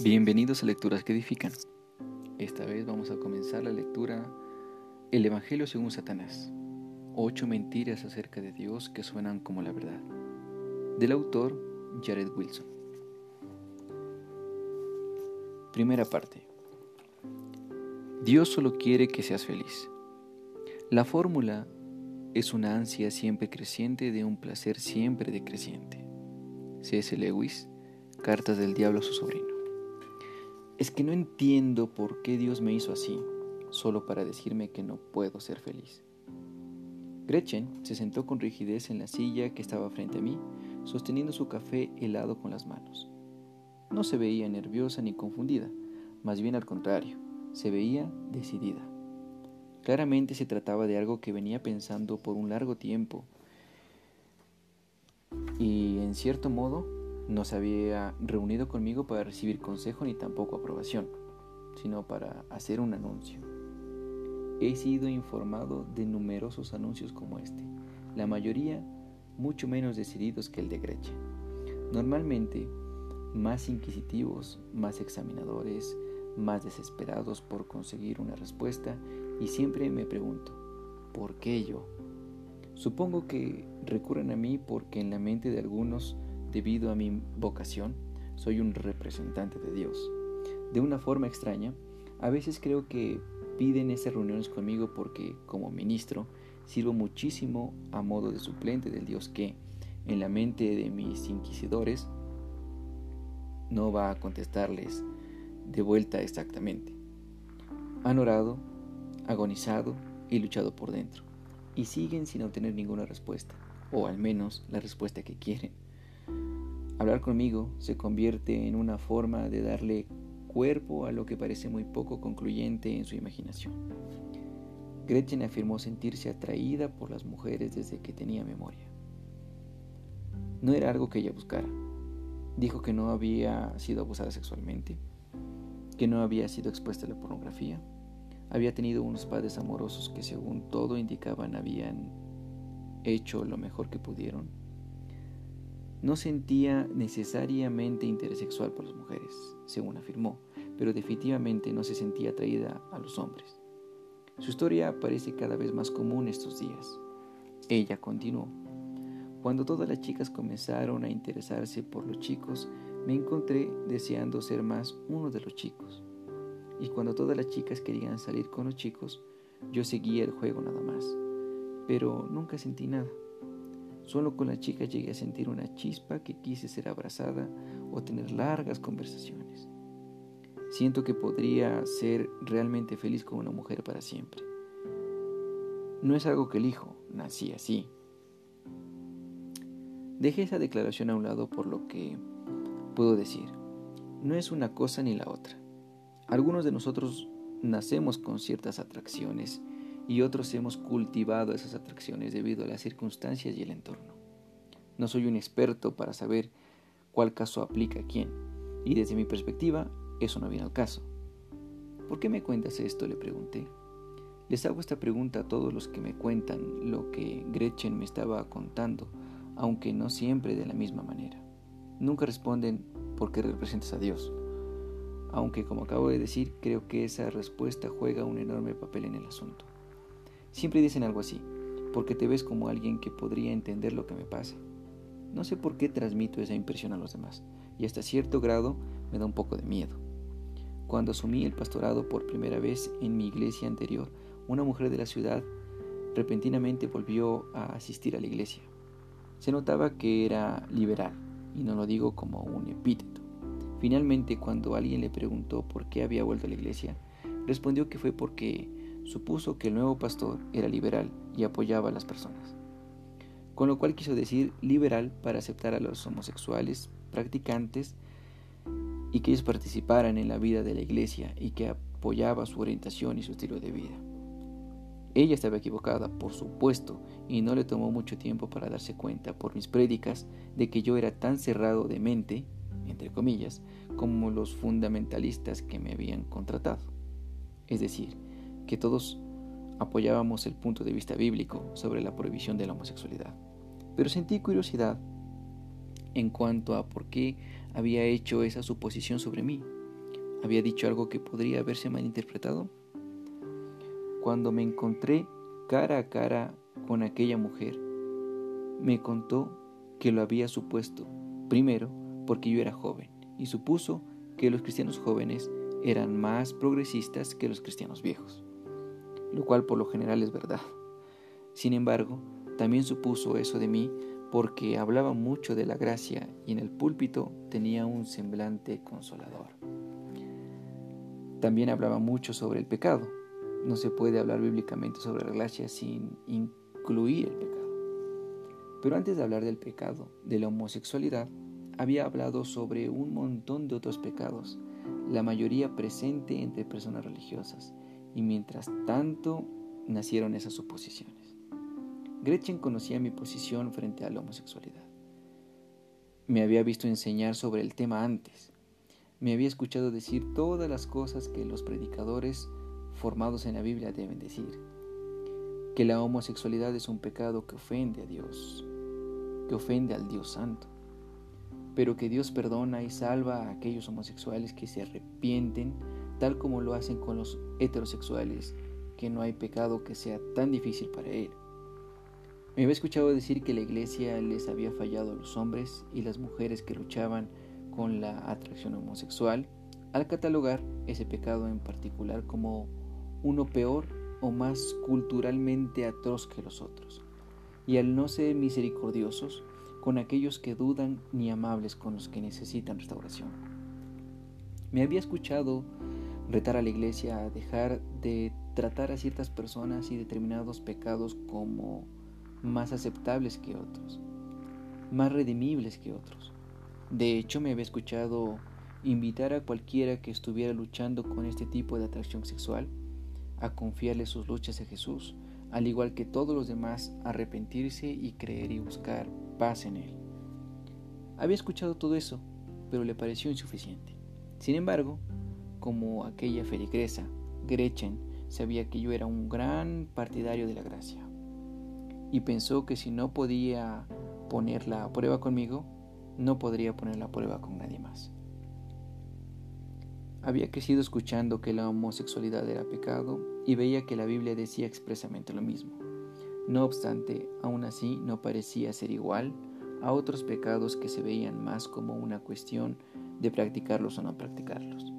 Bienvenidos a Lecturas que Edifican. Esta vez vamos a comenzar la lectura El Evangelio según Satanás. Ocho mentiras acerca de Dios que suenan como la verdad. Del autor Jared Wilson. Primera parte. Dios solo quiere que seas feliz. La fórmula es una ansia siempre creciente de un placer siempre decreciente. C.S. Lewis, Cartas del Diablo a su sobrino. Es que no entiendo por qué Dios me hizo así, solo para decirme que no puedo ser feliz. Gretchen se sentó con rigidez en la silla que estaba frente a mí, sosteniendo su café helado con las manos. No se veía nerviosa ni confundida, más bien al contrario, se veía decidida. Claramente se trataba de algo que venía pensando por un largo tiempo y en cierto modo no se había reunido conmigo para recibir consejo ni tampoco aprobación, sino para hacer un anuncio. He sido informado de numerosos anuncios como este, la mayoría mucho menos decididos que el de Gretchen. Normalmente, más inquisitivos, más examinadores, más desesperados por conseguir una respuesta y siempre me pregunto, ¿por qué yo? Supongo que recurren a mí porque en la mente de algunos debido a mi vocación, soy un representante de Dios. De una forma extraña, a veces creo que piden esas reuniones conmigo porque, como ministro, sirvo muchísimo a modo de suplente del Dios que, en la mente de mis inquisidores, no va a contestarles de vuelta exactamente. Han orado, agonizado y luchado por dentro, y siguen sin obtener ninguna respuesta, o al menos la respuesta que quieren. Hablar conmigo se convierte en una forma de darle cuerpo a lo que parece muy poco concluyente en su imaginación. Gretchen afirmó sentirse atraída por las mujeres desde que tenía memoria. No era algo que ella buscara. Dijo que no había sido abusada sexualmente, que no había sido expuesta a la pornografía, había tenido unos padres amorosos que según todo indicaban habían hecho lo mejor que pudieron no sentía necesariamente interés sexual por las mujeres, según afirmó, pero definitivamente no se sentía atraída a los hombres. Su historia parece cada vez más común estos días. Ella continuó. Cuando todas las chicas comenzaron a interesarse por los chicos, me encontré deseando ser más uno de los chicos. Y cuando todas las chicas querían salir con los chicos, yo seguía el juego nada más. Pero nunca sentí nada. Solo con la chica llegué a sentir una chispa que quise ser abrazada o tener largas conversaciones. Siento que podría ser realmente feliz con una mujer para siempre. No es algo que elijo, nací así. Dejé esa declaración a un lado por lo que puedo decir. No es una cosa ni la otra. Algunos de nosotros nacemos con ciertas atracciones y otros hemos cultivado esas atracciones debido a las circunstancias y el entorno. No soy un experto para saber cuál caso aplica a quién, y desde mi perspectiva, eso no viene al caso. ¿Por qué me cuentas esto? le pregunté. Les hago esta pregunta a todos los que me cuentan lo que Gretchen me estaba contando, aunque no siempre de la misma manera. Nunca responden por qué representas a Dios, aunque como acabo de decir, creo que esa respuesta juega un enorme papel en el asunto. Siempre dicen algo así, porque te ves como alguien que podría entender lo que me pasa. No sé por qué transmito esa impresión a los demás, y hasta cierto grado me da un poco de miedo. Cuando asumí el pastorado por primera vez en mi iglesia anterior, una mujer de la ciudad repentinamente volvió a asistir a la iglesia. Se notaba que era liberal, y no lo digo como un epíteto. Finalmente, cuando alguien le preguntó por qué había vuelto a la iglesia, respondió que fue porque supuso que el nuevo pastor era liberal y apoyaba a las personas, con lo cual quiso decir liberal para aceptar a los homosexuales practicantes y que ellos participaran en la vida de la iglesia y que apoyaba su orientación y su estilo de vida. Ella estaba equivocada, por supuesto, y no le tomó mucho tiempo para darse cuenta por mis prédicas de que yo era tan cerrado de mente, entre comillas, como los fundamentalistas que me habían contratado. Es decir, que todos apoyábamos el punto de vista bíblico sobre la prohibición de la homosexualidad. Pero sentí curiosidad en cuanto a por qué había hecho esa suposición sobre mí. ¿Había dicho algo que podría haberse malinterpretado? Cuando me encontré cara a cara con aquella mujer, me contó que lo había supuesto, primero porque yo era joven, y supuso que los cristianos jóvenes eran más progresistas que los cristianos viejos, lo cual por lo general es verdad. Sin embargo, también supuso eso de mí porque hablaba mucho de la gracia y en el púlpito tenía un semblante consolador. También hablaba mucho sobre el pecado. No se puede hablar bíblicamente sobre la gracia sin incluir el pecado. Pero antes de hablar del pecado, de la homosexualidad, había hablado sobre un montón de otros pecados, la mayoría presente entre personas religiosas, y mientras tanto nacieron esas suposiciones. Gretchen conocía mi posición frente a la homosexualidad. Me había visto enseñar sobre el tema antes. Me había escuchado decir todas las cosas que los predicadores formados en la Biblia deben decir. Que la homosexualidad es un pecado que ofende a Dios, que ofende al Dios Santo, pero que Dios perdona y salva a aquellos homosexuales que se arrepienten, tal como lo hacen con los heterosexuales, que no hay pecado que sea tan difícil para Él. Me había escuchado decir que la iglesia les había fallado a los hombres y las mujeres que luchaban con la atracción homosexual al catalogar ese pecado en particular como uno peor o más culturalmente atroz que los otros, y al no ser misericordiosos con aquellos que dudan ni amables con los que necesitan restauración. Me había escuchado retar a la iglesia a dejar de tratar a ciertas personas y determinados pecados como más aceptables que otros, más redimibles que otros. De hecho, me había escuchado invitar a cualquiera que estuviera luchando con este tipo de atracción sexual a confiarle sus luchas a Jesús, al igual que todos los demás, arrepentirse y creer y buscar paz en Él. Había escuchado todo eso, pero le pareció insuficiente. Sin embargo, como aquella feligresa, Gretchen sabía que yo era un gran partidario de la gracia y pensó que si no podía ponerla a prueba conmigo, no podría ponerla a prueba con nadie más. Había crecido escuchando que la homosexualidad era pecado y veía que la Biblia decía expresamente lo mismo. No obstante, aún así no parecía ser igual a otros pecados que se veían más como una cuestión de practicarlos o no practicarlos.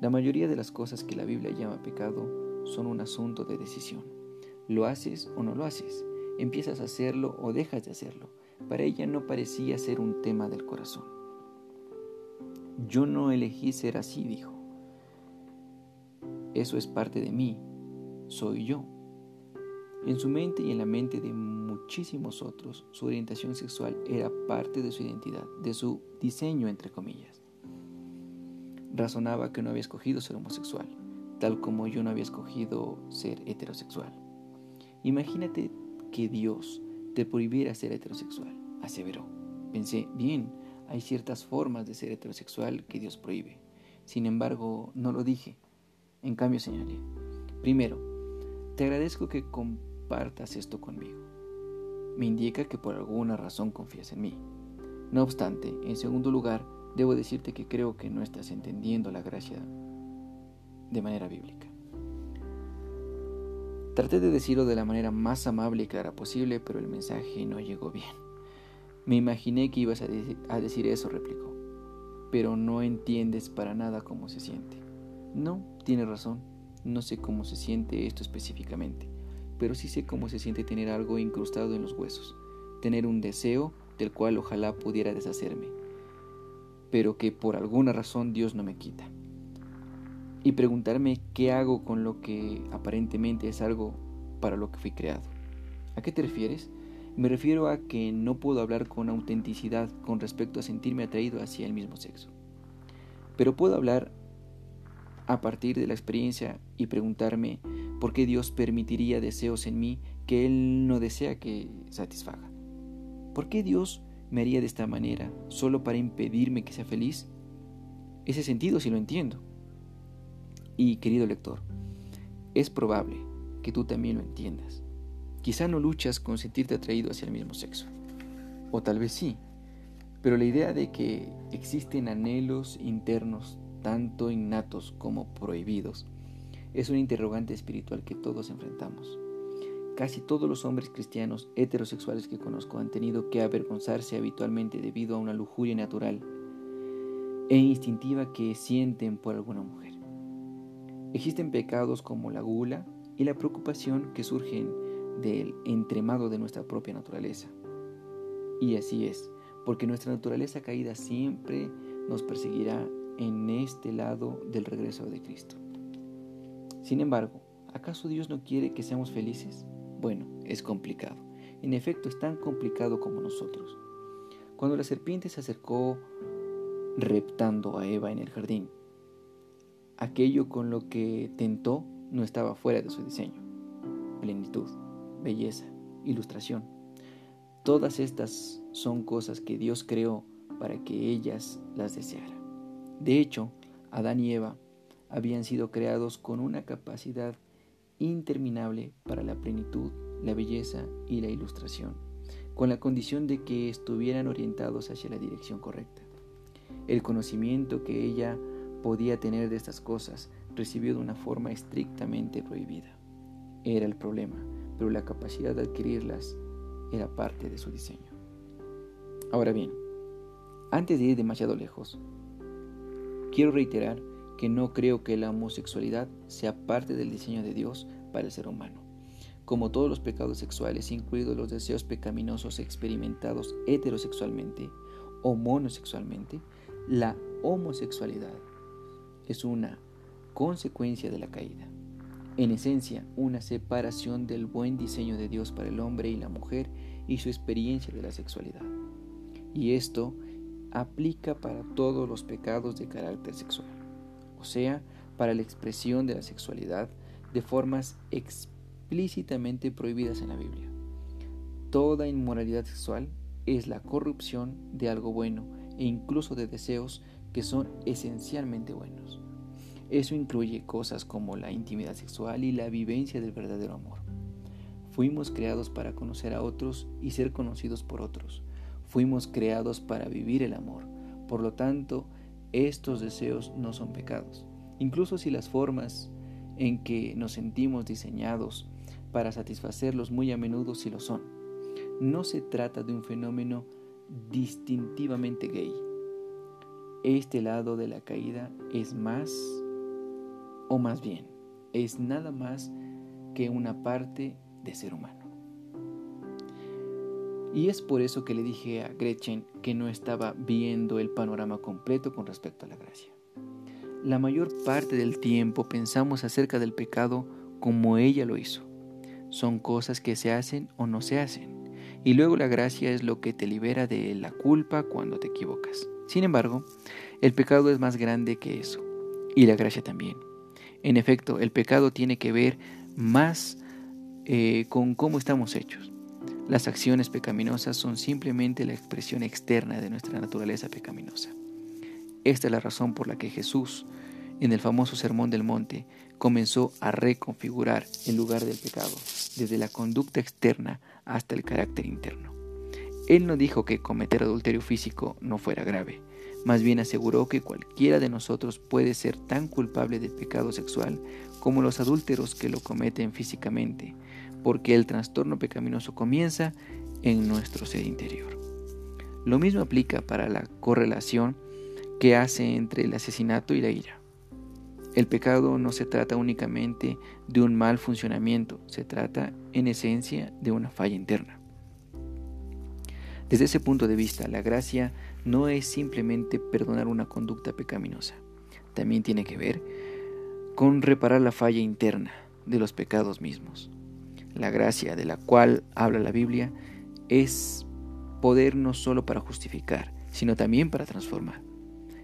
La mayoría de las cosas que la Biblia llama pecado son un asunto de decisión. ¿Lo haces o no lo haces? empiezas a hacerlo o dejas de hacerlo. Para ella no parecía ser un tema del corazón. Yo no elegí ser así, dijo. Eso es parte de mí, soy yo. En su mente y en la mente de muchísimos otros, su orientación sexual era parte de su identidad, de su diseño, entre comillas. Razonaba que no había escogido ser homosexual, tal como yo no había escogido ser heterosexual. Imagínate que Dios te prohibiera ser heterosexual, aseveró. Pensé, bien, hay ciertas formas de ser heterosexual que Dios prohíbe. Sin embargo, no lo dije. En cambio, señalé. Primero, te agradezco que compartas esto conmigo. Me indica que por alguna razón confías en mí. No obstante, en segundo lugar, debo decirte que creo que no estás entendiendo la gracia de manera bíblica. Traté de decirlo de la manera más amable y clara posible, pero el mensaje no llegó bien. Me imaginé que ibas a, decir eso, replicó. Pero no entiendes para nada cómo se siente. No, tiene razón. No sé cómo se siente esto específicamente, pero sí sé cómo se siente tener algo incrustado en los huesos, tener un deseo del cual ojalá pudiera deshacerme, pero que por alguna razón Dios no me quita y preguntarme qué hago con lo que aparentemente es algo para lo que fui creado. ¿A qué te refieres? Me refiero a que no puedo hablar con autenticidad con respecto a sentirme atraído hacia el mismo sexo. Pero puedo hablar a partir de la experiencia y preguntarme por qué Dios permitiría deseos en mí que Él no desea que satisfaga. ¿Por qué Dios me haría de esta manera solo para impedirme que sea feliz? Ese sentido sí lo entiendo. Y querido lector, es probable que tú también lo entiendas. Quizá no luchas con sentirte atraído hacia el mismo sexo, o tal vez sí, pero la idea de que existen anhelos internos tanto innatos como prohibidos, es un interrogante espiritual que todos enfrentamos. Casi todos los hombres cristianos heterosexuales que conozco han tenido que avergonzarse habitualmente debido a una lujuria natural e instintiva que sienten por alguna mujer. Existen pecados como la gula y la preocupación que surgen del entremado de nuestra propia naturaleza. Y así es, porque nuestra naturaleza caída siempre nos perseguirá en este lado del regreso de Cristo. Sin embargo, ¿acaso Dios no quiere que seamos felices? Bueno, es complicado. En efecto, es tan complicado como nosotros. Cuando la serpiente se acercó reptando a Eva en el jardín, aquello con lo que tentó no estaba fuera de su diseño. Plenitud, belleza, ilustración. Todas estas son cosas que Dios creó para que ellas las deseara. De hecho, Adán y Eva habían sido creados con una capacidad interminable para la plenitud, la belleza y la ilustración, con la condición de que estuvieran orientados hacia la dirección correcta. El conocimiento que ella podía tener de estas cosas recibió de una forma estrictamente prohibida. Era el problema, pero la capacidad de adquirirlas era parte de su diseño. Ahora bien, antes de ir demasiado lejos, quiero reiterar que no creo que la homosexualidad sea parte del diseño de Dios para el ser humano. Como todos los pecados sexuales, incluidos los deseos pecaminosos experimentados heterosexualmente o monosexualmente, la homosexualidad es una consecuencia de la caída. En esencia, una separación del buen diseño de Dios para el hombre y la mujer y su experiencia de la sexualidad. Y esto aplica para todos los pecados de carácter sexual o sea, para la expresión de la sexualidad de formas explícitamente prohibidas en la Biblia. Toda inmoralidad sexual es la corrupción de algo bueno e incluso de deseos que son esencialmente buenos. Eso incluye cosas como la intimidad sexual y la vivencia del verdadero amor. Fuimos creados para conocer a otros y ser conocidos por otros. Fuimos creados para vivir el amor. Por lo tanto, estos deseos no son pecados, incluso si las formas en que nos sentimos diseñados para satisfacerlos muy a menudo sí lo son. No se trata de un fenómeno distintivamente gay. Este lado de la caída es más, o más bien, es nada más que una parte de ser humano. Y es por eso que le dije a Gretchen que no estaba viendo el panorama completo con respecto a la gracia. La mayor parte del tiempo pensamos acerca del pecado como ella lo hizo. Son cosas que se hacen o no se hacen. Y luego la gracia es lo que te libera de la culpa cuando te equivocas. Sin embargo, el pecado es más grande que eso. Y la gracia también. En efecto, el pecado tiene que ver más eh, con cómo estamos hechos. Las acciones pecaminosas son simplemente la expresión externa de nuestra naturaleza pecaminosa. Esta es la razón por la que Jesús, en el famoso Sermón del Monte, comenzó a reconfigurar el lugar del pecado, desde la conducta externa hasta el carácter interno. Él no dijo que cometer adulterio físico no fuera grave, más bien aseguró que cualquiera de nosotros puede ser tan culpable de pecado sexual como los adúlteros que lo cometen físicamente, porque el trastorno pecaminoso comienza en nuestro ser interior. Lo mismo aplica para la correlación que hace entre el asesinato y la ira. El pecado no se trata únicamente de un mal funcionamiento, se trata en esencia de una falla interna. Desde ese punto de vista, la gracia no es simplemente perdonar una conducta pecaminosa, también tiene que ver con reparar la falla interna de los pecados mismos. La gracia de la cual habla la Biblia es poder no solo para justificar, sino también para transformar.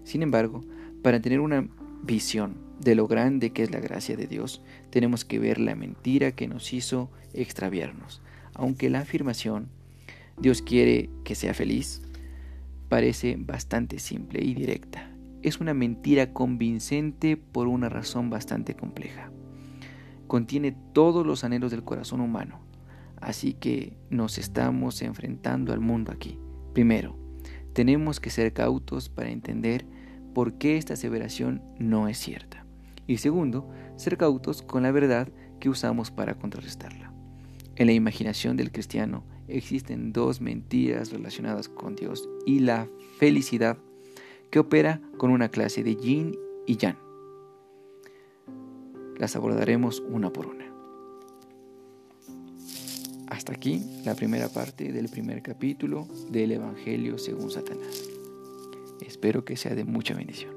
Sin embargo, para tener una visión de lo grande que es la gracia de Dios, tenemos que ver la mentira que nos hizo extraviarnos. Aunque la afirmación, Dios quiere que sea feliz, parece bastante simple y directa. Es una mentira convincente por una razón bastante compleja contiene todos los anhelos del corazón humano. Así que nos estamos enfrentando al mundo aquí. Primero, tenemos que ser cautos para entender por qué esta aseveración no es cierta. Y segundo, ser cautos con la verdad que usamos para contrarrestarla. En la imaginación del cristiano existen dos mentiras relacionadas con Dios y la felicidad que opera con una clase de yin y yang. Las abordaremos una por una. Hasta aquí la primera parte del primer capítulo del Evangelio según Satanás. Espero que sea de mucha bendición.